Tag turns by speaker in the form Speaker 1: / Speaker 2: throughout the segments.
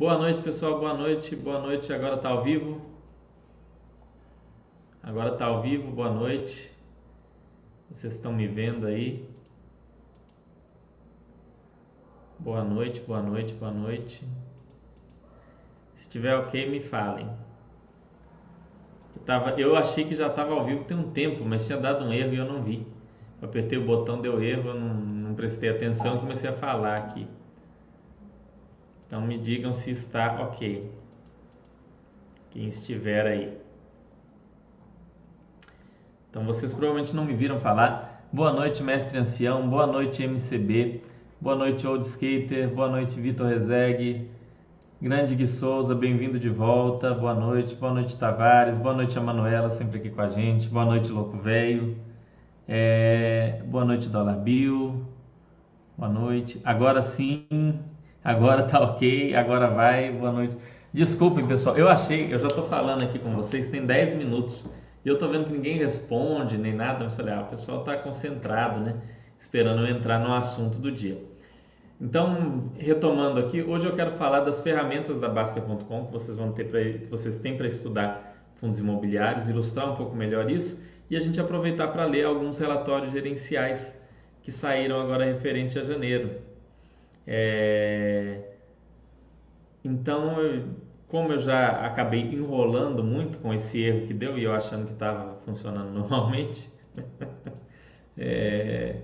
Speaker 1: Boa noite, pessoal. Boa noite. Boa noite. Agora está ao vivo. Agora está ao vivo. Boa noite. Vocês estão me vendo aí? Boa noite, boa noite, boa noite. Se tiver ok, me falem. Eu, tava, eu achei que já estava ao vivo tem um tempo, mas tinha dado um erro e eu não vi. Eu apertei o botão, deu erro, eu não, não prestei atenção e comecei a falar aqui. Então me digam se está ok. Quem estiver aí. Então vocês provavelmente não me viram falar. Boa noite, mestre ancião. Boa noite, MCB. Boa noite, Old Skater. Boa noite, Vitor Rezegue. Grande Gui Souza, bem-vindo de volta. Boa noite. Boa noite, Tavares. Boa noite, a Manuela, sempre aqui com a gente. Boa noite, Louco Velho. É... Boa noite, Dólar Bill. Boa noite. Agora sim, agora tá ok, agora vai. Boa noite. Desculpem, pessoal, eu achei, eu já tô falando aqui com vocês, tem 10 minutos e eu tô vendo que ninguém responde nem nada. Eu falei, ah, o pessoal tá concentrado, né? Esperando eu entrar no assunto do dia. Então, retomando aqui, hoje eu quero falar das ferramentas da Baster.com que vocês vão ter pra, que vocês têm para estudar fundos imobiliários, ilustrar um pouco melhor isso e a gente aproveitar para ler alguns relatórios gerenciais que saíram agora referente a janeiro. É... Então, como eu já acabei enrolando muito com esse erro que deu e eu achando que estava funcionando normalmente, é...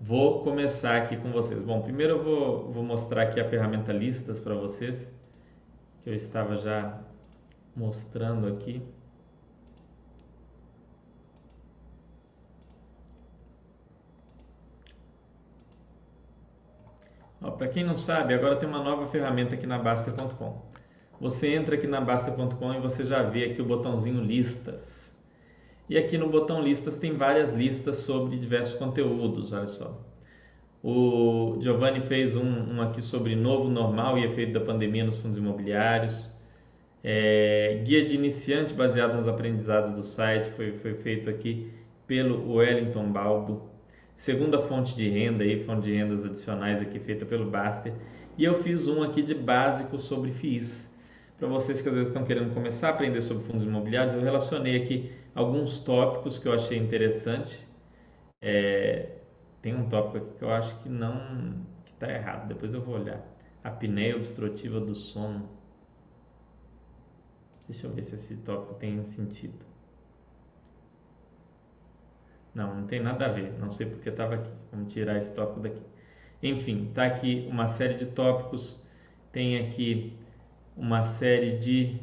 Speaker 1: Vou começar aqui com vocês. Bom, primeiro eu vou, vou mostrar aqui a ferramenta listas para vocês, que eu estava já mostrando aqui. Para quem não sabe, agora tem uma nova ferramenta aqui na Basta.com. Você entra aqui na Basta.com e você já vê aqui o botãozinho listas. E aqui no botão listas tem várias listas sobre diversos conteúdos, olha só. O Giovanni fez um, um aqui sobre novo normal e efeito da pandemia nos fundos imobiliários. É, guia de iniciante baseado nos aprendizados do site foi, foi feito aqui pelo Wellington Balbo. Segunda fonte de renda aí, fonte de rendas adicionais aqui feita pelo Baster. E eu fiz um aqui de básico sobre FIIs. Para vocês que às vezes estão querendo começar a aprender sobre fundos imobiliários, eu relacionei aqui alguns tópicos que eu achei interessante. É, tem um tópico aqui que eu acho que não que está errado. Depois eu vou olhar. A apneia obstrutiva do sono. Deixa eu ver se esse tópico tem sentido. Não, não tem nada a ver. Não sei porque estava aqui. Vamos tirar esse tópico daqui. Enfim, está aqui uma série de tópicos. Tem aqui uma série de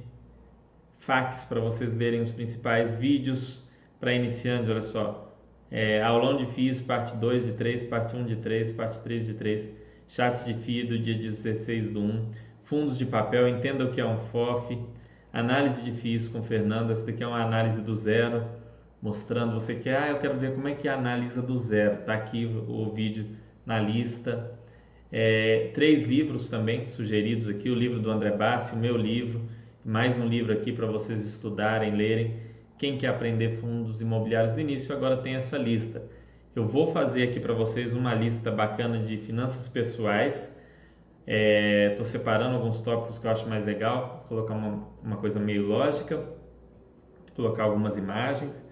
Speaker 1: fax para vocês verem os principais vídeos para iniciantes, olha só. É, aulão de FIIs, parte 2 de 3, parte 1 de 3, parte 3 de 3, chats de FII do dia 16 do 1, fundos de papel, entenda o que é um FOF, análise de FIIs com Fernando, essa daqui é uma análise do zero, mostrando você que, ah, eu quero ver como é que analisa do zero, tá aqui o, o vídeo na lista. É, três livros também sugeridos aqui, o livro do André Bassi, o meu livro, mais um livro aqui para vocês estudarem, lerem. Quem quer aprender fundos imobiliários do início, agora tem essa lista. Eu vou fazer aqui para vocês uma lista bacana de finanças pessoais. Estou é, separando alguns tópicos que eu acho mais legal, colocar uma, uma coisa meio lógica, colocar algumas imagens.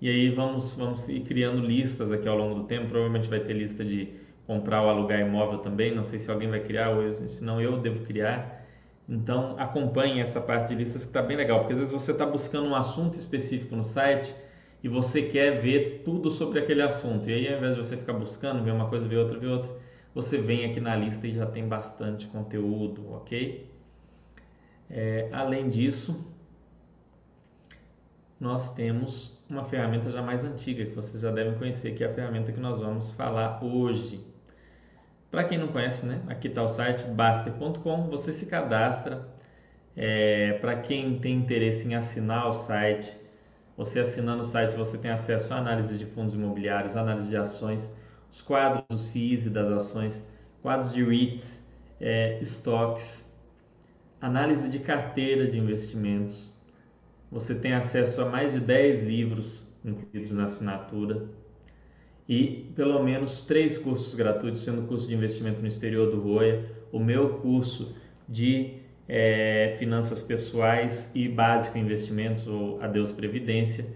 Speaker 1: E aí vamos, vamos ir criando listas aqui ao longo do tempo. Provavelmente vai ter lista de comprar ou alugar imóvel também. Não sei se alguém vai criar, ou eu, se não eu devo criar então acompanhe essa parte de listas que está bem legal, porque às vezes você está buscando um assunto específico no site e você quer ver tudo sobre aquele assunto. E aí ao invés de você ficar buscando, ver uma coisa, ver outra, ver outra, você vem aqui na lista e já tem bastante conteúdo, ok? É, além disso, nós temos uma ferramenta já mais antiga que vocês já devem conhecer, que é a ferramenta que nós vamos falar hoje. Para quem não conhece, né? aqui está o site baster.com, você se cadastra. É, Para quem tem interesse em assinar o site, você assinando o site você tem acesso à análise de fundos imobiliários, análise de ações, os quadros dos FIIs e das ações, quadros de REITs, é, estoques, análise de carteira de investimentos. Você tem acesso a mais de 10 livros incluídos na assinatura e pelo menos três cursos gratuitos, sendo o curso de investimento no exterior do Roia, o meu curso de é, finanças pessoais e básico investimentos ou adeus previdência.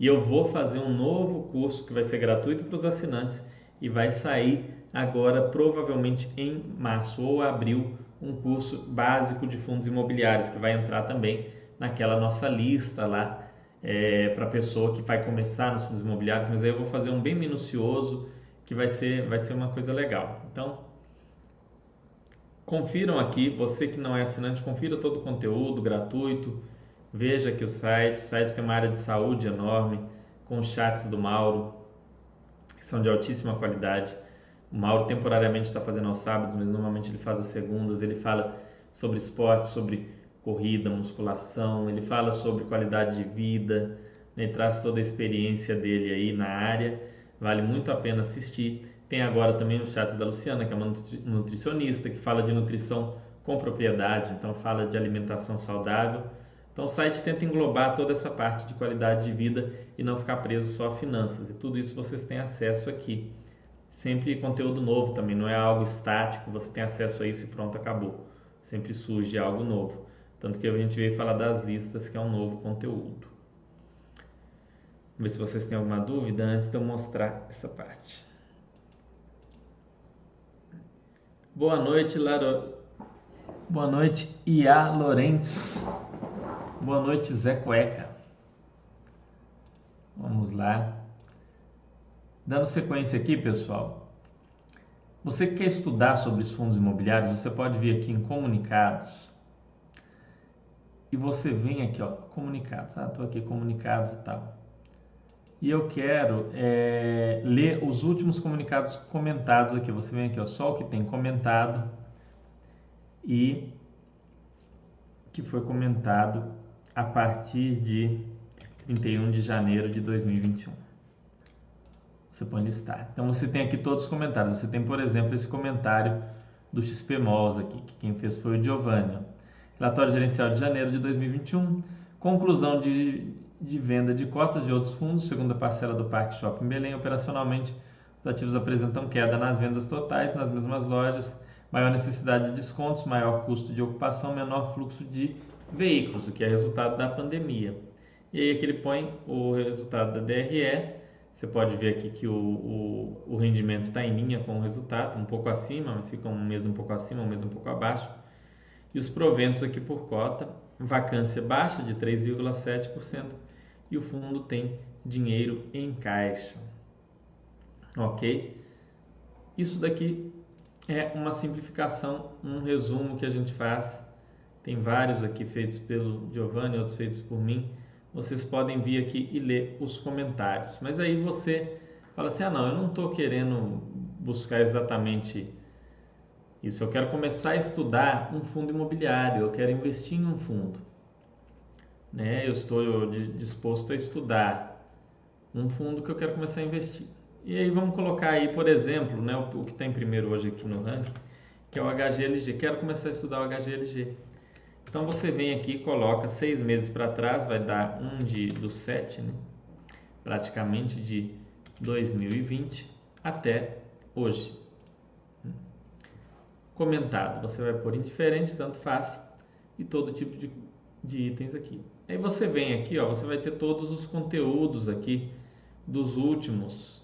Speaker 1: E eu vou fazer um novo curso que vai ser gratuito para os assinantes e vai sair agora provavelmente em março ou abril um curso básico de fundos imobiliários que vai entrar também naquela nossa lista lá é, para a pessoa que vai começar nos fundos imobiliários, mas aí eu vou fazer um bem minucioso que vai ser, vai ser uma coisa legal. Então, confiram aqui, você que não é assinante, confira todo o conteúdo gratuito, veja aqui o site, o site tem uma área de saúde enorme, com os chats do Mauro, que são de altíssima qualidade. O Mauro temporariamente está fazendo aos sábados, mas normalmente ele faz às segundas, ele fala sobre esporte, sobre corrida, musculação, ele fala sobre qualidade de vida, né, traz toda a experiência dele aí na área, vale muito a pena assistir. Tem agora também o chat da Luciana, que é uma nutricionista, que fala de nutrição com propriedade, então fala de alimentação saudável. Então o site tenta englobar toda essa parte de qualidade de vida e não ficar preso só a finanças. E tudo isso vocês têm acesso aqui. Sempre conteúdo novo também, não é algo estático, você tem acesso a isso e pronto, acabou. Sempre surge algo novo. Tanto que a gente veio falar das listas, que é um novo conteúdo. Vamos ver se vocês têm alguma dúvida antes de eu mostrar essa parte. Boa noite, Laro. Boa noite, Ia Lorentes. Boa noite, Zé Cueca. Vamos lá. Dando sequência aqui, pessoal. Você que quer estudar sobre os fundos imobiliários, você pode vir aqui em comunicados e você vem aqui, ó, comunicados. Ah, estou aqui, comunicados e tal. E eu quero é, ler os últimos comunicados comentados aqui. Você vem aqui, ó, só o que tem comentado e que foi comentado a partir de 31 de janeiro de 2021. Você põe listar. Então você tem aqui todos os comentários. Você tem, por exemplo, esse comentário do XP Malls aqui, que quem fez foi o Giovanni. Relatório gerencial de janeiro de 2021. Conclusão de, de venda de cotas de outros fundos, segunda parcela do Parque Shopping Belém. Operacionalmente, os ativos apresentam queda nas vendas totais nas mesmas lojas, maior necessidade de descontos, maior custo de ocupação, menor fluxo de veículos, o que é resultado da pandemia. E aí aqui ele põe o resultado da DRE. Você pode ver aqui que o, o, o rendimento está em linha com o resultado, um pouco acima, mas fica um mês um pouco acima, um mês um pouco abaixo. E os proventos aqui por cota, vacância baixa de 3,7% e o fundo tem dinheiro em caixa. Ok? Isso daqui é uma simplificação, um resumo que a gente faz. Tem vários aqui feitos pelo Giovanni, outros feitos por mim. Vocês podem vir aqui e ler os comentários. Mas aí você fala assim: ah, não, eu não estou querendo buscar exatamente isso, eu quero começar a estudar um fundo imobiliário, eu quero investir em um fundo. Né? Eu estou disposto a estudar um fundo que eu quero começar a investir. E aí vamos colocar aí, por exemplo, né, o, que está em primeiro hoje aqui no ranking, que é o HGLG. Quero começar a estudar o HGLG. Então você vem aqui coloca seis meses para trás, vai dar um de do 7, né? praticamente de 2020 até hoje comentado. Você vai por indiferente, tanto faz, e todo tipo de, de itens aqui. Aí você vem aqui, ó, você vai ter todos os conteúdos aqui dos últimos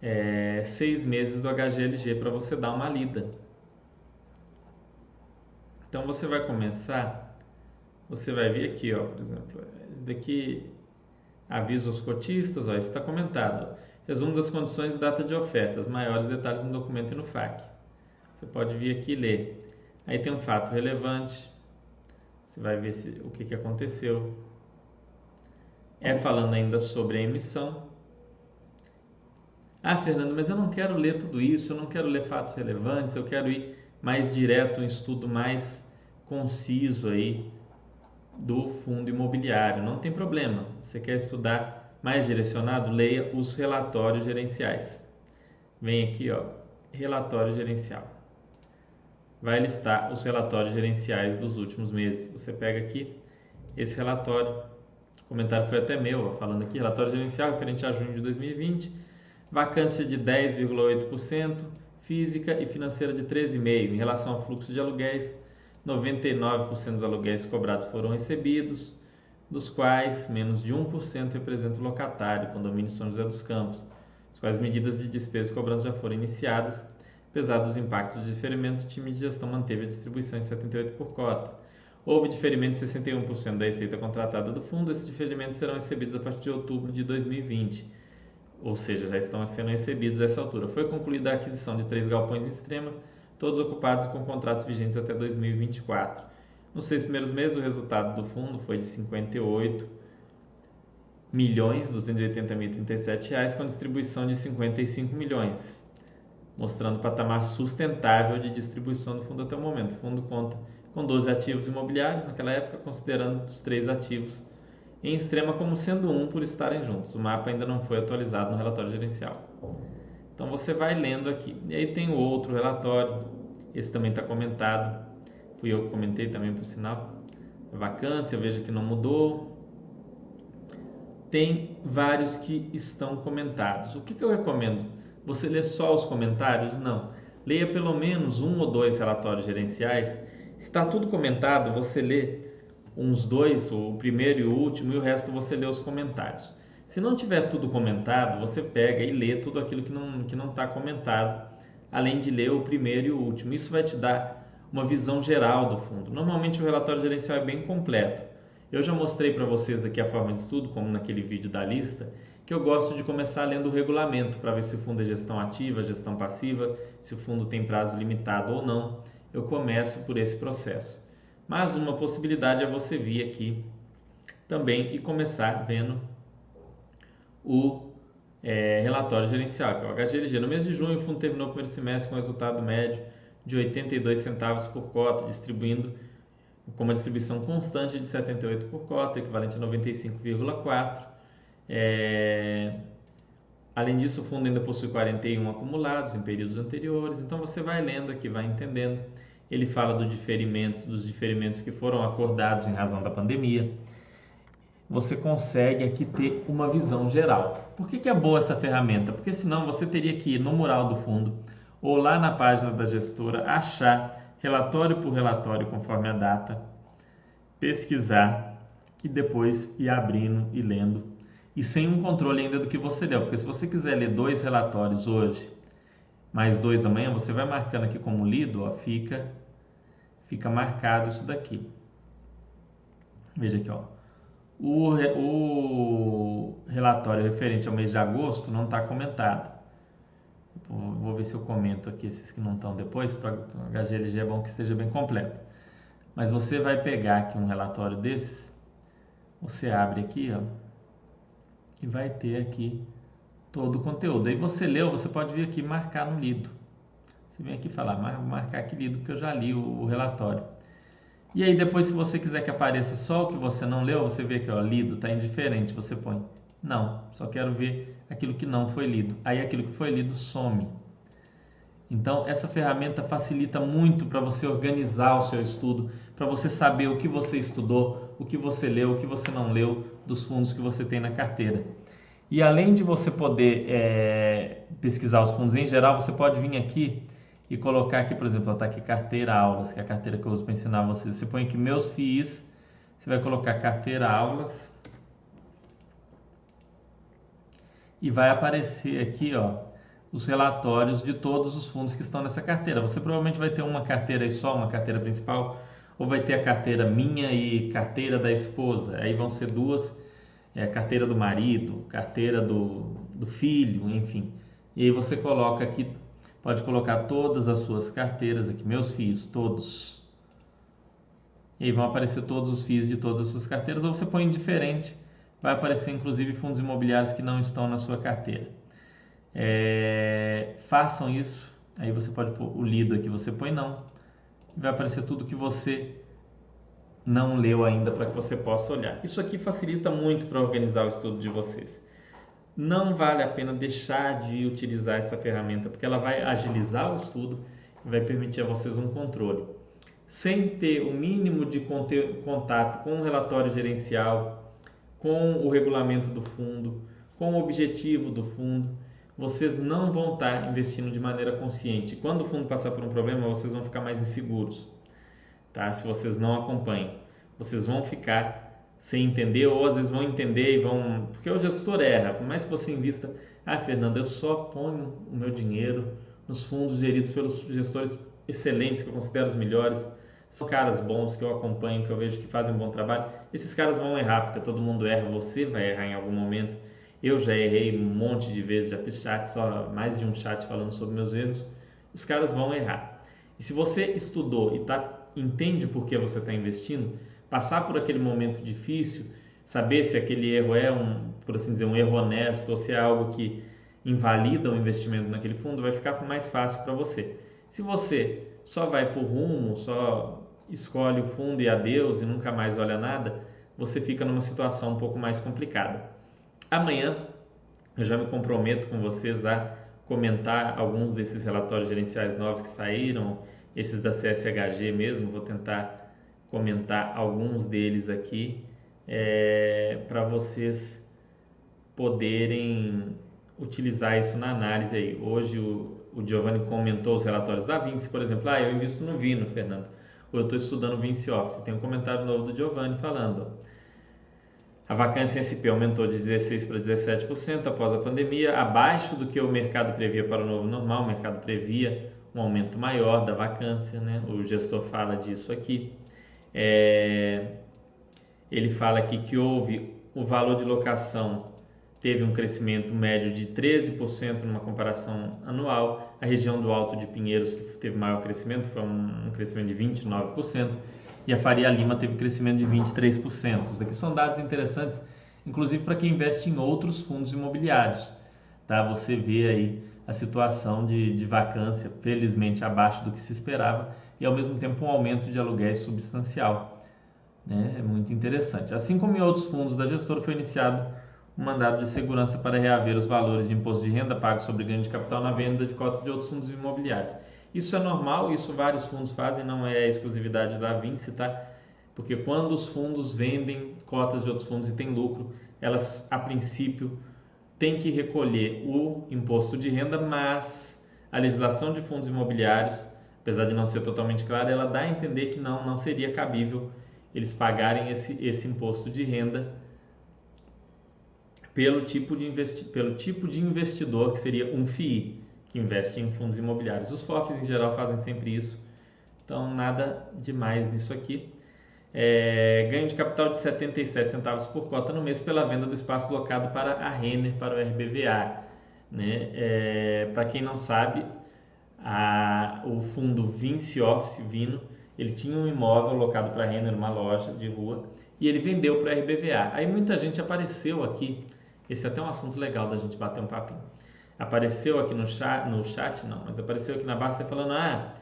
Speaker 1: é, seis meses do HGLG para você dar uma lida. Então você vai começar, você vai vir aqui, ó, por exemplo, esse daqui avisa os cotistas, ó, está comentado. Resumo das condições e data de ofertas, maiores detalhes no documento e no FAQ. Você pode vir aqui e ler. Aí tem um fato relevante. Você vai ver se, o que, que aconteceu. É falando ainda sobre a emissão. Ah, Fernando, mas eu não quero ler tudo isso, eu não quero ler fatos relevantes, eu quero ir mais direto, um estudo mais conciso aí do fundo imobiliário. Não tem problema. Você quer estudar mais direcionado? Leia os relatórios gerenciais. Vem aqui, ó, relatório gerencial vai listar os relatórios gerenciais dos últimos meses. Você pega aqui esse relatório, o comentário foi até meu, falando aqui, relatório gerencial referente a junho de 2020, vacância de 10,8%, física e financeira de 13,5%. Em relação ao fluxo de aluguéis, 99% dos aluguéis cobrados foram recebidos, dos quais menos de 1% representa o locatário, condomínio São José dos Campos, as quais medidas de despesa e cobrança já foram iniciadas. Apesar dos impactos de diferimento, o time de gestão manteve a distribuição em 78 por cota. Houve diferimento de 61% da receita contratada do fundo, esses diferimentos serão recebidos a partir de outubro de 2020, ou seja, já estão sendo recebidos a essa altura. Foi concluída a aquisição de três galpões em extrema, todos ocupados com contratos vigentes até 2024. Nos seis primeiros meses, o resultado do fundo foi de 58 milhões 280.037 reais, com distribuição de 55 milhões, mostrando o patamar sustentável de distribuição do fundo até o momento. O fundo conta com 12 ativos imobiliários naquela época, considerando os três ativos em extrema como sendo um por estarem juntos. O mapa ainda não foi atualizado no relatório gerencial. Então você vai lendo aqui. E aí tem o outro relatório, esse também está comentado, fui eu que comentei também por sinal. Vacância, veja que não mudou. Tem vários que estão comentados. O que, que eu recomendo? Você lê só os comentários? Não. Leia pelo menos um ou dois relatórios gerenciais. Se está tudo comentado, você lê uns dois, o primeiro e o último, e o resto você lê os comentários. Se não tiver tudo comentado, você pega e lê tudo aquilo que não que não está comentado, além de ler o primeiro e o último. Isso vai te dar uma visão geral do fundo. Normalmente o relatório gerencial é bem completo. Eu já mostrei para vocês aqui a forma de estudo, como naquele vídeo da lista, que eu gosto de começar lendo o regulamento para ver se o fundo é gestão ativa, gestão passiva, se o fundo tem prazo limitado ou não. Eu começo por esse processo. Mas uma possibilidade é você vir aqui também e começar vendo o é, relatório gerencial, que é o HGLG. No mês de junho, o fundo terminou o primeiro semestre com resultado médio de 82 centavos por cota, distribuindo com uma distribuição constante de 78 por cota, equivalente a 95,4. É... Além disso, o fundo ainda possui 41 acumulados em períodos anteriores. Então você vai lendo aqui, vai entendendo ele fala do diferimento, dos diferimentos que foram acordados em razão da pandemia. Você consegue aqui ter uma visão geral. Por que, que é boa essa ferramenta? Porque senão você teria que ir no mural do fundo ou lá na página da gestora achar relatório por relatório conforme a data, pesquisar e depois ir abrindo e lendo e sem um controle ainda do que você leu, porque se você quiser ler dois relatórios hoje, mais dois amanhã, você vai marcando aqui como lido, ó, fica fica marcado isso daqui. Veja aqui, ó. O, o relatório referente ao mês de agosto não está comentado. Vou ver se eu comento aqui esses que não estão depois, para o HGLG é bom que esteja bem completo. Mas você vai pegar aqui um relatório desses, você abre aqui, ó, e vai ter aqui todo o conteúdo. Aí você leu, você pode vir aqui marcar no lido. Você vem aqui falar, marcar aqui lido, porque eu já li o, o, relatório. E aí depois, se você quiser que apareça só o que você não leu, você vê que ó, lido está indiferente, você põe não, só quero ver aquilo que não foi lido. Aí aquilo que foi lido some. Então, essa ferramenta facilita muito para você organizar o seu estudo, para você saber o que você estudou, o que você leu, o que você não leu dos fundos que você tem na carteira. E além de você poder é, pesquisar os fundos em geral, você pode vir aqui e colocar aqui, por exemplo, está aqui carteira aulas, que é a carteira que eu uso para ensinar vocês. Você põe aqui meus FIIs, você vai colocar carteira aulas e vai aparecer aqui, ó, os relatórios de todos os fundos que estão nessa carteira. Você provavelmente vai ter uma carteira aí só, uma carteira principal, ou vai ter a carteira minha e carteira da esposa. Aí vão ser duas, é, carteira do marido, carteira do, do filho, enfim. E aí você coloca aqui Pode colocar todas as suas carteiras aqui, meus FIIs, todos. E aí vão aparecer todos os FIIs de todas as suas carteiras, ou você põe indiferente, vai aparecer inclusive fundos imobiliários que não estão na sua carteira. É, façam isso, aí você pode pôr o lido aqui, você põe não, vai aparecer tudo que você não leu ainda para que você possa olhar. Isso aqui facilita muito para organizar o estudo de vocês não vale a pena deixar de utilizar essa ferramenta, porque ela vai agilizar o estudo e vai permitir a vocês um controle. Sem ter o mínimo de contato com o relatório gerencial, com o regulamento do fundo, com o objetivo do fundo, vocês não vão estar investindo de maneira consciente. Quando o fundo passar por um problema, vocês vão ficar mais inseguros. Tá? Se vocês não acompanham, vocês vão ficar sem entender ou às vezes vão entender e vão, porque o gestor erra, por mais que você invista, ah, Fernando, eu só ponho o meu dinheiro nos fundos geridos pelos gestores excelentes que eu considero os melhores são caras bons que eu acompanho, que eu vejo que fazem um bom trabalho. Esses caras vão errar, porque todo mundo erra, você vai errar em algum momento. Eu já errei um monte de vezes, já fiz chat, só mais de um chat falando sobre meus erros. Os caras vão errar. E se você estudou e tá, entende por que você está investindo, passar por aquele momento difícil, saber se aquele erro é um, por assim dizer, um erro honesto ou se é algo que invalida o investimento naquele fundo, vai ficar mais fácil para você. Se você só vai por rumo, só escolhe o fundo e adeus e nunca mais olha nada, você fica numa situação um pouco mais complicada. Amanhã eu já me comprometo com vocês a comentar alguns desses relatórios gerenciais novos que saíram, esses da CSHG mesmo, vou tentar comentar alguns deles aqui é, para vocês poderem utilizar isso na análise aí. Hoje o, o Giovanni comentou os relatórios da Vinci, por exemplo, ah, eu invisto no Vino, Fernando, ou eu estou estudando Vinci Office. Tem um comentário novo do Giovanni falando. A vacância em SP aumentou de 16% para 17% após a pandemia, abaixo do que o mercado previa para o novo normal. O mercado previa um aumento maior da vacância, né? o gestor fala disso aqui. É... Ele fala aqui que houve o valor de locação teve um crescimento médio de 13% numa comparação anual. A região do Alto de Pinheiros, que teve maior crescimento, foi um, crescimento de 29%, e a Faria Lima teve um crescimento de 23%. Isso daqui são dados interessantes, inclusive para quem investe em outros fundos imobiliários. Tá? Você vê aí a situação de, de vacância, felizmente abaixo do que se esperava, e ao mesmo tempo um aumento de aluguéis substancial. Né? É muito interessante. Assim como em outros fundos da gestora, foi iniciado um mandado de segurança para reaver os valores de imposto de renda pagos sobre ganho de capital na venda de cotas de outros fundos imobiliários. Isso é normal, isso vários fundos fazem, não é exclusividade da Vinci, tá? Porque quando os fundos vendem cotas de outros fundos e tem lucro, elas a princípio têm que recolher o imposto de renda, mas a legislação de fundos imobiliários, apesar de não ser totalmente clara, ela dá a entender que não, não seria cabível eles pagarem esse, esse imposto de renda pelo tipo de, pelo tipo de investidor que seria um FII, que investe em fundos imobiliários. Os FOFs em geral fazem sempre isso, então nada demais nisso aqui. É, ganho de capital de 77 centavos por cota no mês pela venda do espaço locado para a Renner, para o RBVA. Né? É, para quem não sabe, a, o fundo Vinci Office Vino, ele tinha um imóvel locado para a Renner, uma loja de rua, e ele vendeu para o RBVA. Aí muita gente apareceu aqui esse é até um assunto legal da gente bater um papinho. Apareceu aqui no chat, no chat não, mas apareceu aqui na base falando: ah,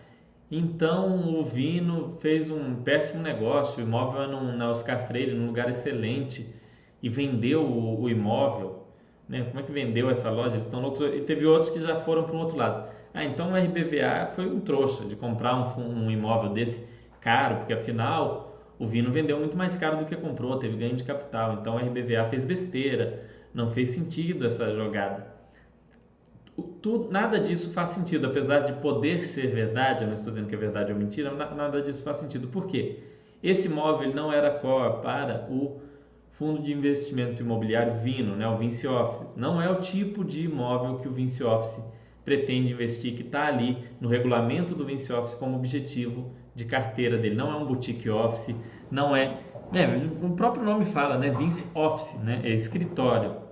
Speaker 1: então o Vino fez um péssimo negócio, o imóvel num, na Oscar Freire, num lugar excelente, e vendeu o, o imóvel. Né? Como é que vendeu essa loja? Eles estão loucos. E teve outros que já foram para o outro lado. Ah, então o RBVA foi um trouxa de comprar um, um imóvel desse caro, porque afinal o Vino vendeu muito mais caro do que comprou, teve ganho de capital. Então o RBVA fez besteira não fez sentido essa jogada. Tudo, nada disso faz sentido, apesar de poder ser verdade, eu não estou dizendo que é verdade ou mentira, nada disso faz sentido. Por quê? Esse imóvel não era core para o fundo de investimento imobiliário Vino, né, o Vinci Office. Não é o tipo de imóvel que o Vinci Office pretende investir, que está ali no regulamento do Vinci Office como objetivo de carteira dele. Não é um boutique office, não é é, o próprio nome fala, né? Vince Office, né? É escritório.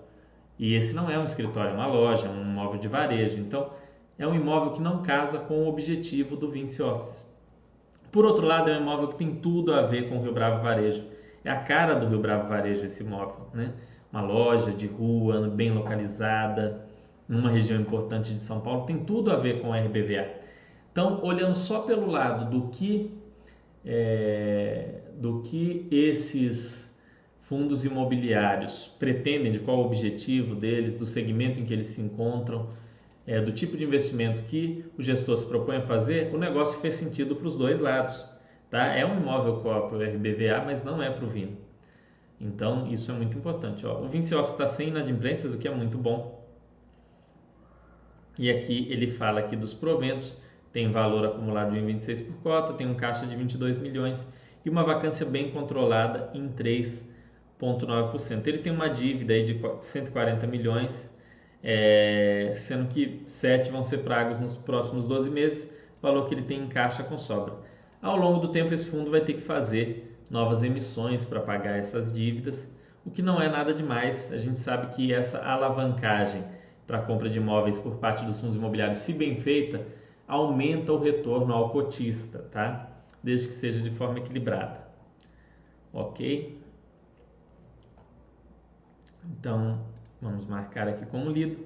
Speaker 1: E esse não é um escritório, é uma loja, é um imóvel de varejo. Então, é um imóvel que não casa com o objetivo do Vince Office. Por outro lado, é um imóvel que tem tudo a ver com o Rio Bravo Varejo. É a cara do Rio Bravo Varejo esse imóvel, né? Uma loja de rua, bem localizada, numa região importante de São Paulo, tem tudo a ver com a RBVA. Então, olhando só pelo lado do que é, do que esses fundos imobiliários pretendem, de qual o objetivo deles, do segmento em que eles se encontram, é, do tipo de investimento que o gestor se propõe a fazer, o negócio fez sentido para os dois lados. Tá? É um imóvel para o RBVA, mas não é para o Vino. Então, isso é muito importante. Ó, o Vinci Office está sem inadimplências, o que é muito bom. E aqui ele fala aqui dos proventos, tem valor acumulado de 26 por cota, tem um caixa de 22 milhões e uma vacância bem controlada em 3,9%. Ele tem uma dívida aí de 140 milhões, é, sendo que 7 vão ser pagos nos próximos 12 meses, valor que ele tem em caixa com sobra. Ao longo do tempo, esse fundo vai ter que fazer novas emissões para pagar essas dívidas, o que não é nada demais. A gente sabe que essa alavancagem para a compra de imóveis por parte dos fundos imobiliários, se bem feita, aumenta o retorno ao cotista, tá? Desde que seja de forma equilibrada. Ok? Então, vamos marcar aqui como lido.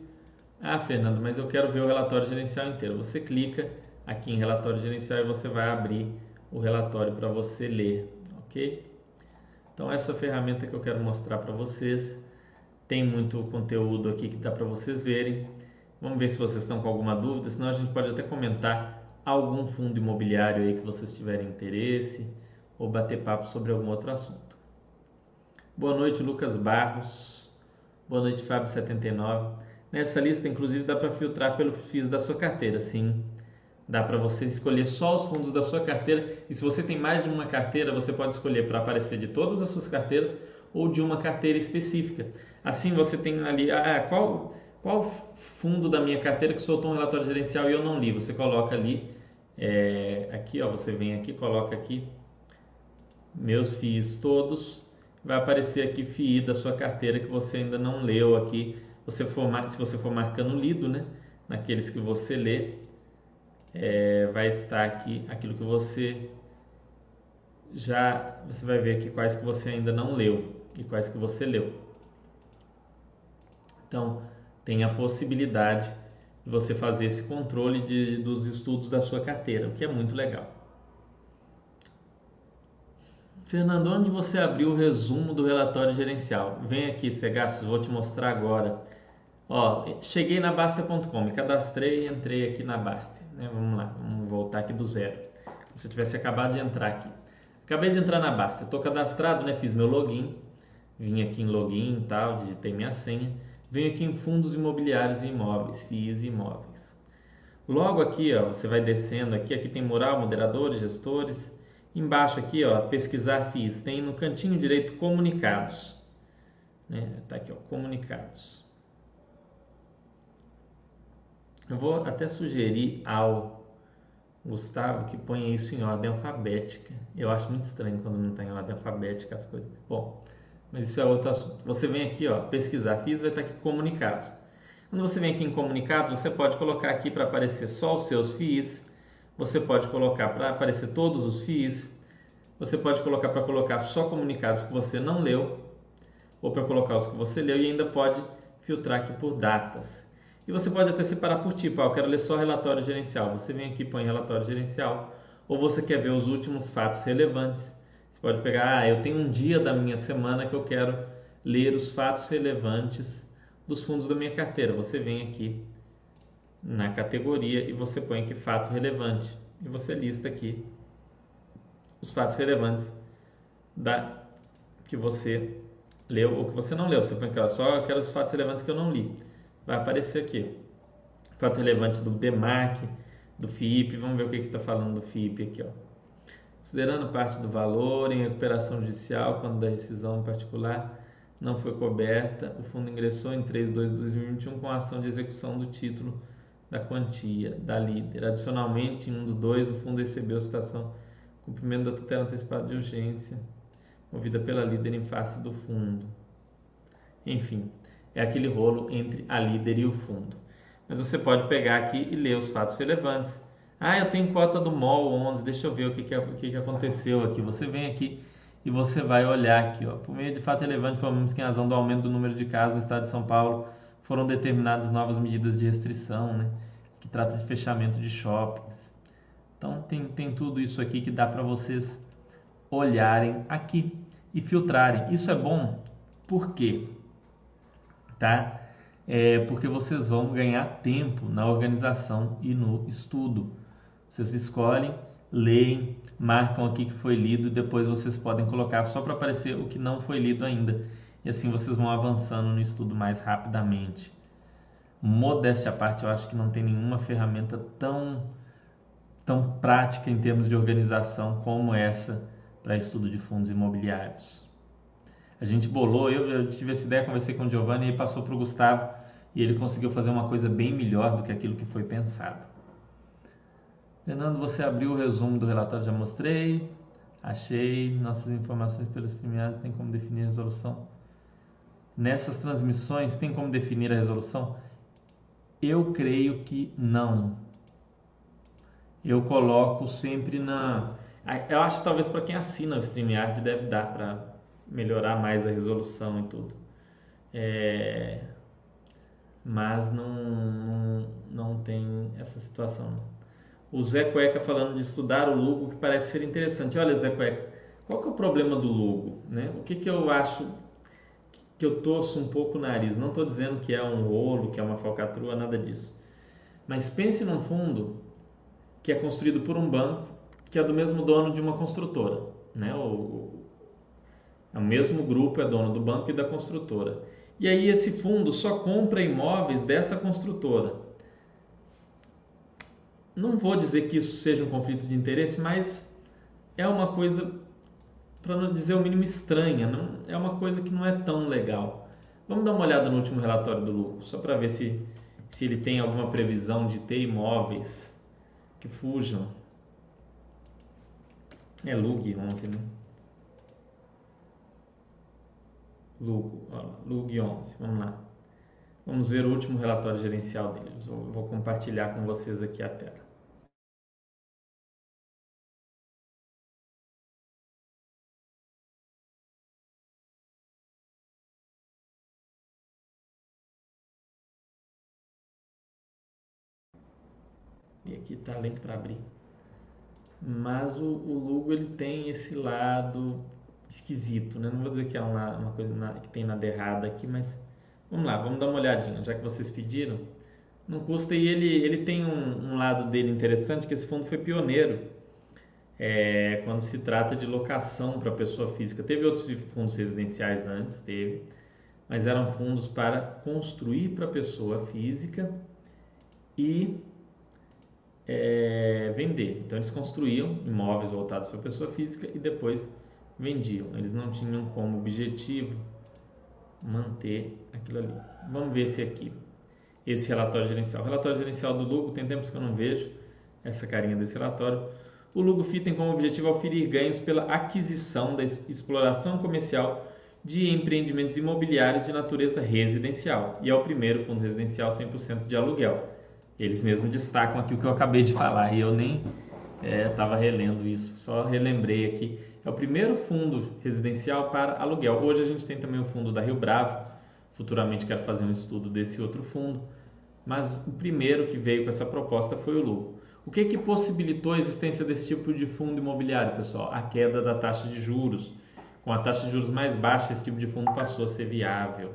Speaker 1: Ah, Fernando, mas eu quero ver o relatório gerencial inteiro. Você clica aqui em relatório gerencial e você vai abrir o relatório para você ler, ok? Então, essa ferramenta que eu quero mostrar para vocês tem muito conteúdo aqui que dá para vocês verem. Vamos ver se vocês estão com alguma dúvida, senão a gente pode até comentar algum fundo imobiliário aí que vocês tiverem interesse ou bater papo sobre algum outro assunto. Boa noite, Lucas Barros. Boa noite, Fábio79. Nessa lista, inclusive, dá para filtrar pelo FIIs da sua carteira, sim. Dá para você escolher só os fundos da sua carteira e se você tem mais de uma carteira, você pode escolher para aparecer de todas as suas carteiras ou de uma carteira específica. Assim você tem ali, ah, qual, qual fundo da minha carteira que soltou um relatório gerencial e eu não li? Você coloca ali, é, aqui, ó, você vem aqui, coloca aqui, meus FIIs todos, vai aparecer aqui FII da sua carteira que você ainda não leu aqui. Você for, se você for marcando lido, né, naqueles que você lê, é, vai estar aqui aquilo que você já você vai ver aqui quais que você ainda não leu e quais que você leu. Então, tem a possibilidade de você fazer esse controle de, dos estudos da sua carteira, o que é muito legal. Fernando, onde você abriu o resumo do relatório gerencial? Vem aqui, Segastos, vou te mostrar agora. Ó, cheguei na Basta.com, me cadastrei e entrei aqui na Basta. Né? Vamos lá, vamos voltar aqui do zero. Como se eu tivesse acabado de entrar aqui. Acabei de entrar na Basta, estou cadastrado, né? fiz meu login, vim aqui em login e tal, digitei minha senha Venho aqui em fundos imobiliários e imóveis, FIIs e imóveis. Logo aqui, ó, você vai descendo aqui, aqui tem mural, moderadores, gestores. Embaixo aqui, ó, pesquisar FIIs, tem no cantinho direito comunicados. Né? Tá aqui, ó, comunicados. Eu vou até sugerir ao Gustavo que ponha isso em ordem alfabética. Eu acho muito estranho quando não está em ordem alfabética as coisas. Bom, mas isso é outro assunto. Você vem aqui, ó, pesquisar FIIs, vai estar aqui comunicados. Quando você vem aqui em comunicados, você pode colocar aqui para aparecer só os seus FIIs, você pode colocar para aparecer todos os FIIs, você pode colocar para colocar só comunicados que você não leu, ou para colocar os que você leu e ainda pode filtrar aqui por datas. E você pode até separar por tipo, ah, eu quero ler só relatório gerencial. Você vem aqui e põe relatório gerencial, ou você quer ver os últimos fatos relevantes você pode pegar, ah, eu tenho um dia da minha semana que eu quero ler os fatos relevantes dos fundos da minha carteira. Você vem aqui na categoria e você põe aqui fato relevante e você lista aqui os fatos relevantes da que você leu ou que você não leu. Você põe aqui, ó, só eu quero os fatos relevantes que eu não li. Vai aparecer aqui. Fato relevante do DEMAC, do FIP. Vamos ver o que está falando do FIP aqui. Ó considerando parte do valor em recuperação judicial quando da rescisão particular não foi coberta, o fundo ingressou em 3 de 2 de 2021 com a ação de execução do título da quantia da líder. Adicionalmente, em 1 do 2, o fundo recebeu citação cumprimento da tutela antecipada de urgência movida pela líder em face do fundo. Enfim, é aquele rolo entre a líder e o fundo. Mas você pode pegar aqui e ler os fatos relevantes ah, eu tenho cota do MOL 11, deixa eu ver o que, que, o que, que aconteceu aqui. Você vem aqui e você vai olhar aqui, ó. Por meio de fato relevante, informamos que em razão do aumento do número de casos no estado de São Paulo, foram determinadas novas medidas de restrição, né? Que trata de fechamento de shoppings. Então tem, tem tudo isso aqui que dá para vocês olharem aqui e filtrarem. Isso é bom, por quê? Tá? É porque vocês vão ganhar tempo na organização e no estudo. Vocês escolhem, leem, marcam aqui que foi lido e depois vocês podem colocar só para aparecer o que não foi lido ainda. E assim vocês vão avançando no estudo mais rapidamente. Modéstia à parte, eu acho que não tem nenhuma ferramenta tão tão prática em termos de organização como essa para estudo de fundos imobiliários. A gente bolou, eu, eu tive essa ideia, conversei com o Giovanni e passou para o Gustavo e ele conseguiu fazer uma coisa bem melhor do que aquilo que foi pensado. Fernando, você abriu o resumo do relatório, já mostrei. Achei nossas informações pelo StreamYard tem como definir a resolução. Nessas transmissões tem como definir a resolução? Eu creio que não. Eu coloco sempre na. Eu acho que talvez para quem assina o StreamYard deve dar para melhorar mais a resolução e tudo. É... Mas não, não, não tem essa situação. O Zé Cueca falando de estudar o Lugo, que parece ser interessante. Olha, Zé Cueca, qual que é o problema do Lugo? Né? O que, que eu acho que eu torço um pouco o nariz? Não estou dizendo que é um rolo, que é uma falcatrua, nada disso. Mas pense num fundo que é construído por um banco que é do mesmo dono de uma construtora. Né? O, é o mesmo grupo, é dono do banco e da construtora. E aí esse fundo só compra imóveis dessa construtora. Não vou dizer que isso seja um conflito de interesse, mas é uma coisa, para não dizer o mínimo, estranha. Não, é uma coisa que não é tão legal. Vamos dar uma olhada no último relatório do lucro, só para ver se, se ele tem alguma previsão de ter imóveis que fujam. É LUG 11, né? Lugo, Lug 11, vamos lá. Vamos ver o último relatório gerencial deles. Eu vou compartilhar com vocês aqui a tela. E aqui está lento para abrir. Mas o, o Lugo ele tem esse lado esquisito, né? Não vou dizer que é uma, uma coisa na, que tem nada errado aqui, mas vamos lá, vamos dar uma olhadinha, já que vocês pediram. Não custa e ele, ele tem um, um lado dele interessante, que esse fundo foi pioneiro é, quando se trata de locação para pessoa física. Teve outros fundos residenciais antes, teve, mas eram fundos para construir para pessoa física e é, vender. Então eles construíam imóveis voltados para pessoa física e depois vendiam. Eles não tinham como objetivo manter aquilo ali. Vamos ver se aqui esse relatório gerencial. O relatório gerencial do Lugo tem tempos que eu não vejo essa carinha desse relatório. O Lugo FI tem como objetivo oferir ganhos pela aquisição da exploração comercial de empreendimentos imobiliários de natureza residencial e é o primeiro fundo residencial 100% de aluguel. Eles mesmos destacam aqui o que eu acabei de falar e eu nem estava é, relendo isso, só relembrei aqui é o primeiro fundo residencial para aluguel. Hoje a gente tem também o fundo da Rio Bravo. Futuramente quero fazer um estudo desse outro fundo. Mas o primeiro que veio com essa proposta foi o Lugo. O que, que possibilitou a existência desse tipo de fundo imobiliário, pessoal? A queda da taxa de juros. Com a taxa de juros mais baixa, esse tipo de fundo passou a ser viável.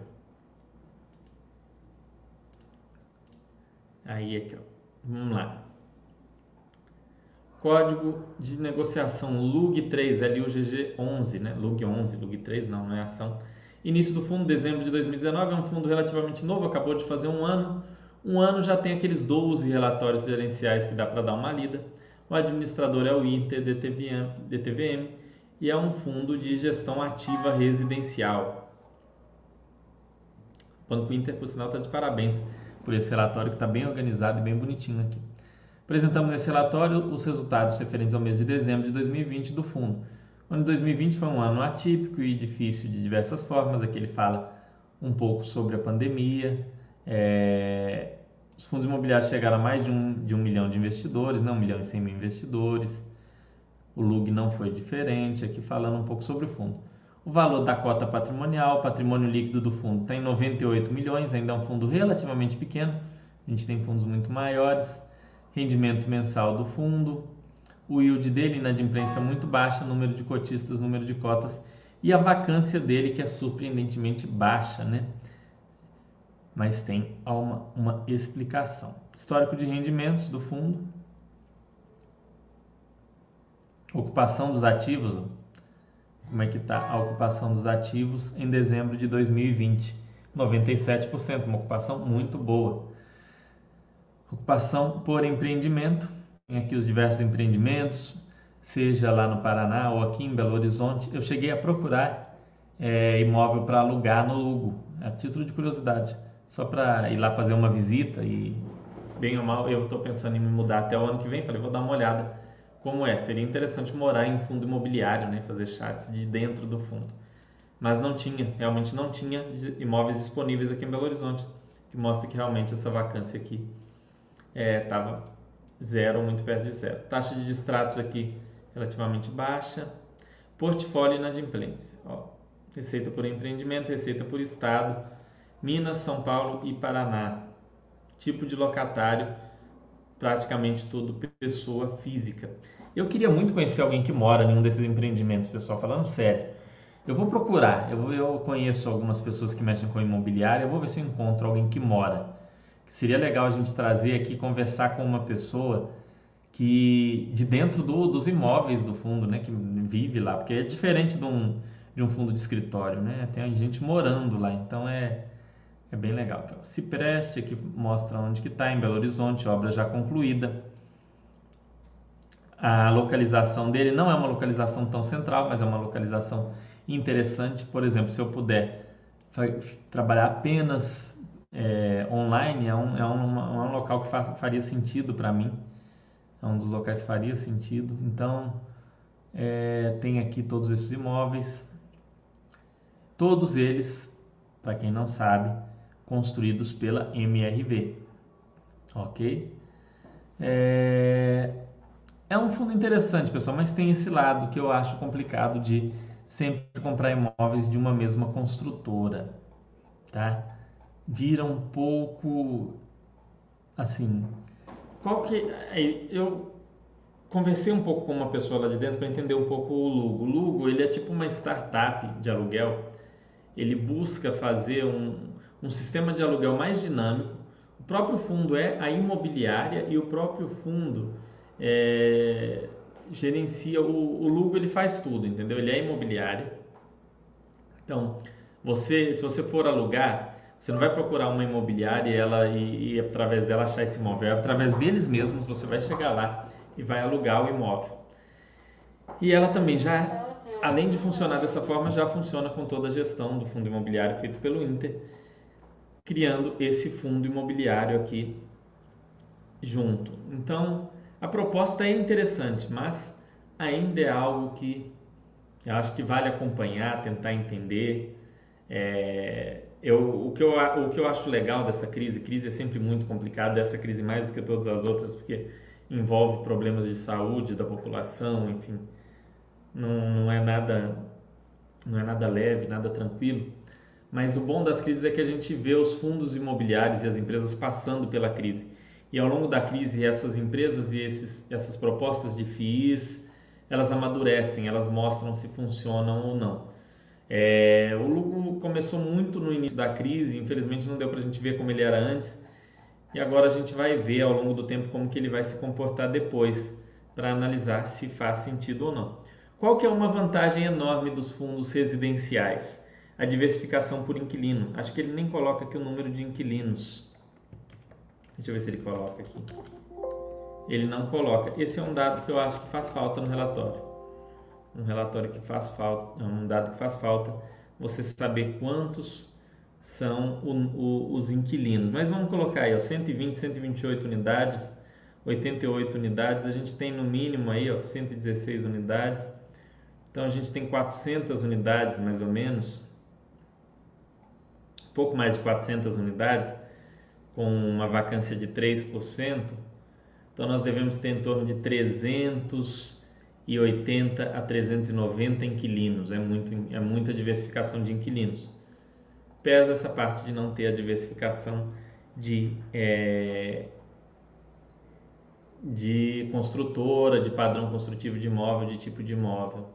Speaker 1: Aí aqui, ó. Vamos lá. Código de negociação LUG3, LUGG11, né? LUG11, LUG3 não, não é ação. Início do fundo, dezembro de 2019, é um fundo relativamente novo, acabou de fazer um ano. Um ano já tem aqueles 12 relatórios gerenciais que dá para dar uma lida. O administrador é o Inter DTVM, DTVM e é um fundo de gestão ativa residencial. O Banco Inter, por sinal, está de parabéns por esse relatório que está bem organizado e bem bonitinho aqui. Apresentamos nesse relatório os resultados referentes ao mês de dezembro de 2020 do fundo. O ano de 2020 foi um ano atípico e difícil de diversas formas. Aqui ele fala um pouco sobre a pandemia. É... Os fundos imobiliários chegaram a mais de um, de um milhão de investidores, não né? um milhão e cem mil investidores. O LUG não foi diferente. Aqui falando um pouco sobre o fundo. O valor da cota patrimonial, patrimônio líquido do fundo está em 98 milhões, ainda é um fundo relativamente pequeno. A gente tem fundos muito maiores rendimento mensal do fundo, o yield dele, inadimplência muito baixa, número de cotistas, número de cotas e a vacância dele que é surpreendentemente baixa, né? Mas tem uma, uma explicação. Histórico de rendimentos do fundo, ocupação dos ativos, como é que está a ocupação dos ativos em dezembro de 2020? 97%, uma ocupação muito boa. Ocupação por empreendimento, aqui os diversos empreendimentos, seja lá no Paraná ou aqui em Belo Horizonte. Eu cheguei a procurar é, imóvel para alugar no Lugo, a título de curiosidade, só para ir lá fazer uma visita e bem ou mal eu estou pensando em me mudar até o ano que vem. Falei, vou dar uma olhada como é. Seria interessante morar em fundo imobiliário, né? Fazer chats de dentro do fundo. Mas não tinha, realmente não tinha imóveis disponíveis aqui em Belo Horizonte, que mostra que realmente essa vacância aqui estava é, zero, muito perto de zero. Taxa de distratos aqui relativamente baixa. Portfólio inadimplência. Ó, receita por empreendimento, receita por estado. Minas, São Paulo e Paraná. Tipo de locatário, praticamente tudo pessoa física. Eu queria muito conhecer alguém que mora em um desses empreendimentos, pessoal, falando sério. Eu vou procurar, eu, eu conheço algumas pessoas que mexem com imobiliária, eu vou ver se eu encontro alguém que mora seria legal a gente trazer aqui conversar com uma pessoa que de dentro do, dos imóveis do fundo, né, que vive lá, porque é diferente de um, de um fundo de escritório, né? Tem gente morando lá, então é é bem legal. Se preste aqui mostra onde que está em Belo Horizonte, obra já concluída. A localização dele não é uma localização tão central, mas é uma localização interessante. Por exemplo, se eu puder trabalhar apenas é, online é um, é, um, é um local que faria sentido para mim. É um dos locais que faria sentido. Então, é, tem aqui todos esses imóveis. Todos eles, para quem não sabe, construídos pela MRV. Ok? É, é um fundo interessante, pessoal, mas tem esse lado que eu acho complicado de sempre comprar imóveis de uma mesma construtora, tá? vira um pouco assim. Qual que eu conversei um pouco com uma pessoa lá de dentro para entender um pouco o Lugo. O Lugo ele é tipo uma startup de aluguel. Ele busca fazer um, um sistema de aluguel mais dinâmico. O próprio fundo é a imobiliária e o próprio fundo é, gerencia o, o Lugo ele faz tudo, entendeu? Ele é imobiliária. Então, você, se você for alugar, você não vai procurar uma imobiliária e, ela, e, e através dela achar esse imóvel. É através deles mesmos você vai chegar lá e vai alugar o imóvel. E ela também já, além de funcionar dessa forma, já funciona com toda a gestão do fundo imobiliário feito pelo Inter, criando esse fundo imobiliário aqui junto. Então, a proposta é interessante, mas ainda é algo que eu acho que vale acompanhar, tentar entender. É, eu, o, que eu, o que eu acho legal dessa crise, crise é sempre muito complicada, essa crise mais do que todas as outras, porque envolve problemas de saúde da população, enfim, não, não é nada não é nada leve, nada tranquilo. Mas o bom das crises é que a gente vê os fundos imobiliários e as empresas passando pela crise. E ao longo da crise, essas empresas e esses, essas propostas de FIIs, elas amadurecem, elas mostram se funcionam ou não. É, o Lugo começou muito no início da crise, infelizmente não deu para a gente ver como ele era antes, e agora a gente vai ver ao longo do tempo como que ele vai se comportar depois, para analisar se faz sentido ou não. Qual que é uma vantagem enorme dos fundos residenciais? A diversificação por inquilino. Acho que ele nem coloca aqui o número de inquilinos. Deixa eu ver se ele coloca aqui. Ele não coloca. Esse é um dado que eu acho que faz falta no relatório um relatório que faz falta, um dado que faz falta, você saber quantos são o, o, os inquilinos. Mas vamos colocar aí, ó, 120, 128 unidades, 88 unidades, a gente tem no mínimo aí, ó, 116 unidades. Então a gente tem 400 unidades mais ou menos, pouco mais de 400 unidades, com uma vacância de 3%. Então nós devemos ter em torno de 300 e 80 a 390 inquilinos. É, muito, é muita diversificação de inquilinos. Pesa essa parte de não ter a diversificação de, é, de construtora, de padrão construtivo de imóvel, de tipo de imóvel,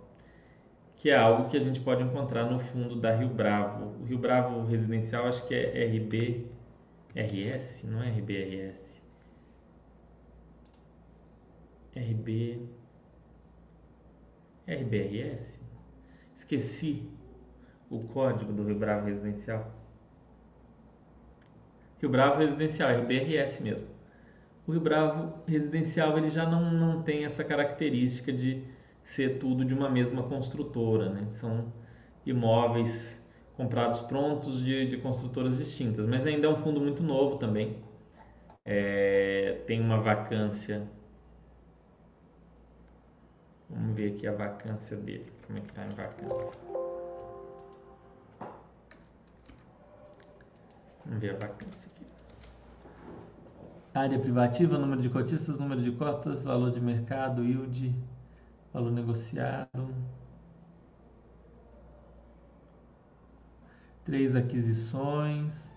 Speaker 1: que é algo que a gente pode encontrar no fundo da Rio Bravo. O Rio Bravo residencial acho que é RBRS, não é RBRS. RB RBRS? Esqueci o código do Rio Bravo Residencial. Rio Bravo Residencial, RBRS mesmo. O Rio Bravo residencial ele já não, não tem essa característica de ser tudo de uma mesma construtora, né? São imóveis comprados prontos de, de construtoras distintas, mas ainda é um fundo muito novo também. É, tem uma vacância. Vamos ver aqui a vacância dele. Como é que está em vacância? Vamos ver a vacância aqui. Área privativa, número de cotistas, número de cotas, valor de mercado, yield, valor negociado. Três aquisições.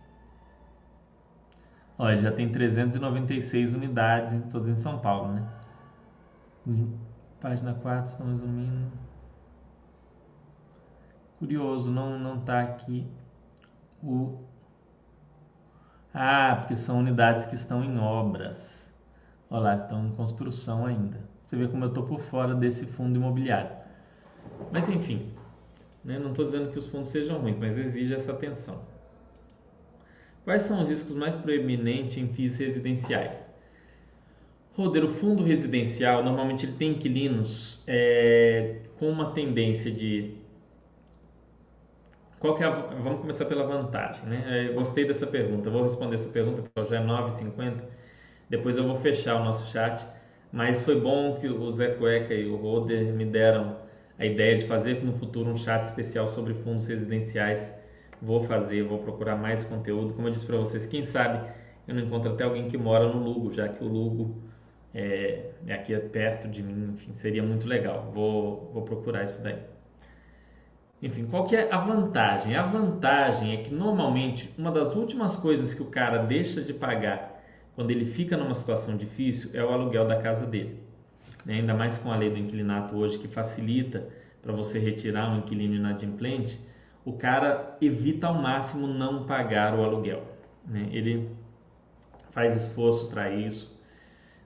Speaker 1: Olha, já tem 396 unidades, todas em São Paulo, né? Página 4, estão resumindo. Curioso, não não tá aqui o Ah, porque são unidades que estão em obras. Olha lá, estão em construção ainda. Você vê como eu estou por fora desse fundo imobiliário. Mas enfim, né? Não estou dizendo que os fundos sejam ruins, mas exige essa atenção. Quais são os riscos mais proeminentes em FIIs residenciais? Roder, o fundo residencial normalmente ele tem inquilinos é, com uma tendência de. Qual que é a... Vamos começar pela vantagem. Né? É, eu gostei dessa pergunta. Eu vou responder essa pergunta porque já é 9h50. Depois eu vou fechar o nosso chat. Mas foi bom que o Zé Cueca e o Roder me deram a ideia de fazer no futuro um chat especial sobre fundos residenciais. Vou fazer, vou procurar mais conteúdo. Como eu disse para vocês, quem sabe eu não encontro até alguém que mora no Lugo, já que o Lugo é, é aqui perto de mim, enfim, seria muito legal. Vou, vou procurar isso daí. Enfim, qual que é a vantagem? A vantagem é que normalmente uma das últimas coisas que o cara deixa de pagar quando ele fica numa situação difícil é o aluguel da casa dele né? ainda mais com a lei do inquilinato hoje que facilita para você retirar um inquilino inadimplente, o cara evita ao máximo não pagar o aluguel. Né? Ele faz esforço para isso,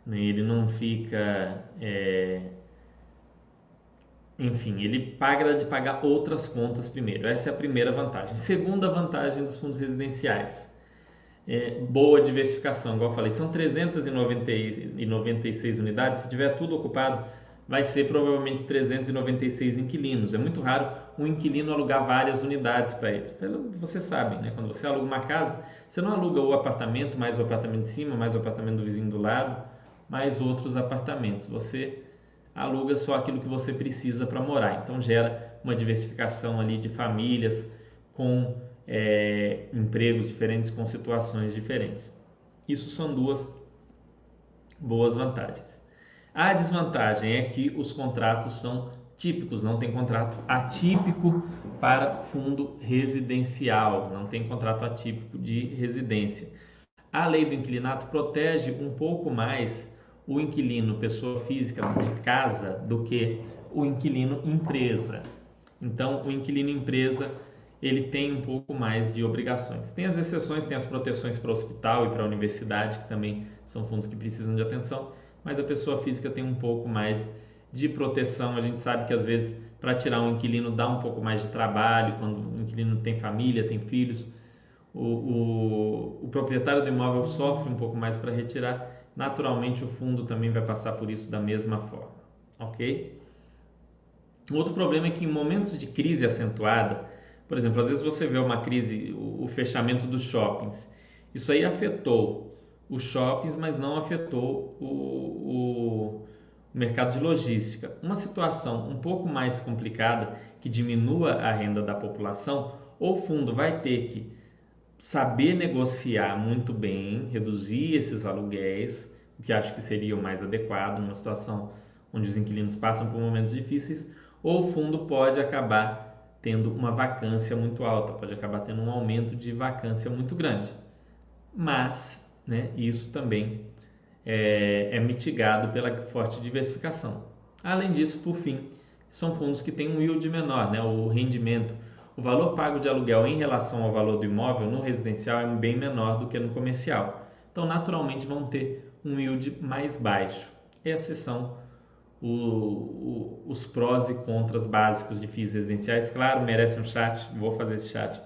Speaker 1: né? ele não fica. É... Enfim, ele paga de pagar outras contas primeiro. Essa é a primeira vantagem. Segunda vantagem dos fundos residenciais é, boa diversificação, igual eu falei, são 396 unidades, se tiver tudo ocupado, vai ser provavelmente 396 inquilinos. É muito raro um inquilino alugar várias unidades para ele. Você sabe, né? quando você aluga uma casa, você não aluga o apartamento, mais o apartamento de cima, mais o apartamento do vizinho do lado, mais outros apartamentos. Você aluga só aquilo que você precisa para morar. Então gera uma diversificação ali de famílias com é, empregos diferentes com situações diferentes. Isso são duas boas vantagens. A desvantagem é que os contratos são típicos, não tem contrato atípico para fundo residencial, não tem contrato atípico de residência. A lei do inquilinato protege um pouco mais o inquilino pessoa física de casa do que o inquilino empresa. Então, o inquilino empresa ele tem um pouco mais de obrigações. Tem as exceções, tem as proteções para o hospital e para a universidade, que também são fundos que precisam de atenção, mas a pessoa física tem um pouco mais de proteção. A gente sabe que às vezes para tirar um inquilino dá um pouco mais de trabalho, quando o inquilino tem família, tem filhos, o, o, o proprietário do imóvel sofre um pouco mais para retirar. Naturalmente, o fundo também vai passar por isso da mesma forma, ok? Outro problema é que em momentos de crise acentuada, por exemplo, às vezes você vê uma crise, o, fechamento dos shoppings. Isso aí afetou os shoppings, mas não afetou o, o, mercado de logística. Uma situação um pouco mais complicada que diminua a renda da população, o fundo vai ter que saber negociar muito bem, reduzir esses aluguéis, o que acho que seria o mais adequado numa situação onde os inquilinos passam por momentos difíceis, ou o fundo pode acabar tendo uma vacância muito alta, pode acabar tendo um aumento de vacância muito grande. Mas né, isso também é, é mitigado pela forte diversificação. Além disso, por fim, são fundos que têm um yield menor, né, o rendimento. O valor pago de aluguel em relação ao valor do imóvel no residencial é bem menor do que no comercial. Então, naturalmente, vão ter um yield mais baixo. Esses são o, o, os prós e contras básicos de FIIs residenciais. Claro, merece um chat, vou fazer esse chat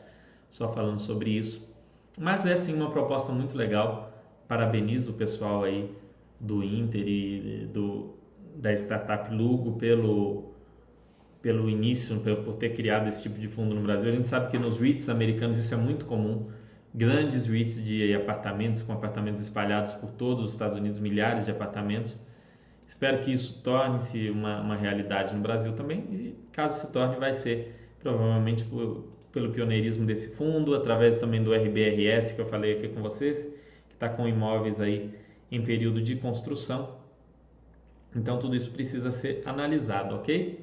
Speaker 1: só falando sobre isso. Mas é sim uma proposta muito legal. Parabenizo o pessoal aí do Inter e do, da startup Lugo pelo, pelo início, por ter criado esse tipo de fundo no Brasil. A gente sabe que nos REITs americanos isso é muito comum. Grandes REITs de apartamentos, com apartamentos espalhados por todos os Estados Unidos, milhares de apartamentos. Espero que isso torne-se uma, uma realidade no Brasil também. E caso se torne, vai ser provavelmente por, pelo pioneirismo desse fundo, através também do RBRS que eu falei aqui com vocês, que está com imóveis aí em período de construção. Então tudo isso precisa ser analisado, ok?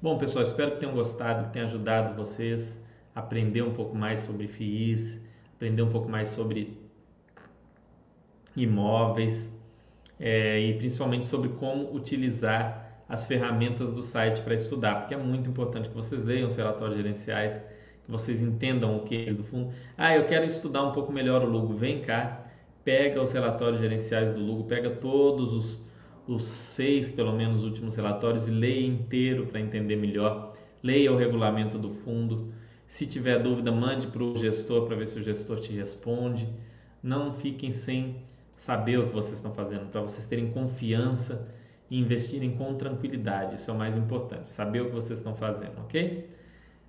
Speaker 1: Bom, pessoal, espero que tenham gostado, que tenha ajudado vocês a aprender um pouco mais sobre FIIs, aprender um pouco mais sobre imóveis é, e principalmente sobre como utilizar as ferramentas do site para estudar, porque é muito importante que vocês leiam os relatórios gerenciais, que vocês entendam o que é do fundo. Ah, eu quero estudar um pouco melhor o Lugo, vem cá, pega os relatórios gerenciais do Lugo, pega todos os, os seis, pelo menos, últimos relatórios e leia inteiro para entender melhor. Leia o regulamento do fundo. Se tiver dúvida, mande para o gestor para ver se o gestor te responde. Não fiquem sem saber o que vocês estão fazendo, para vocês terem confiança e investirem com tranquilidade. Isso é o mais importante, saber o que vocês estão fazendo, ok?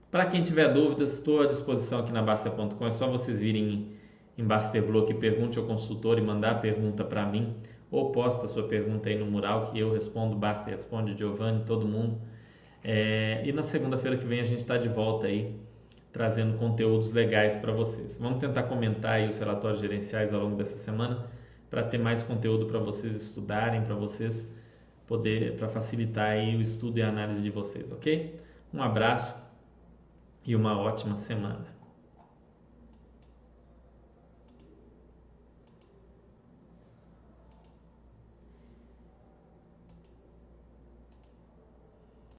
Speaker 1: Para quem tiver dúvidas, estou à disposição aqui na Basta.com. É só vocês virem em Basterblock, pergunte ao consultor e mandar a pergunta para mim, ou posta a sua pergunta aí no mural que eu respondo, basta responde, Giovanni, todo mundo. É, e na segunda-feira que vem a gente está de volta aí, trazendo conteúdos legais para vocês. Vamos tentar comentar aí os relatórios gerenciais ao longo dessa semana para ter mais conteúdo para vocês estudarem, para vocês poder, para facilitar aí o estudo e a análise de vocês, ok? Um abraço e uma ótima semana.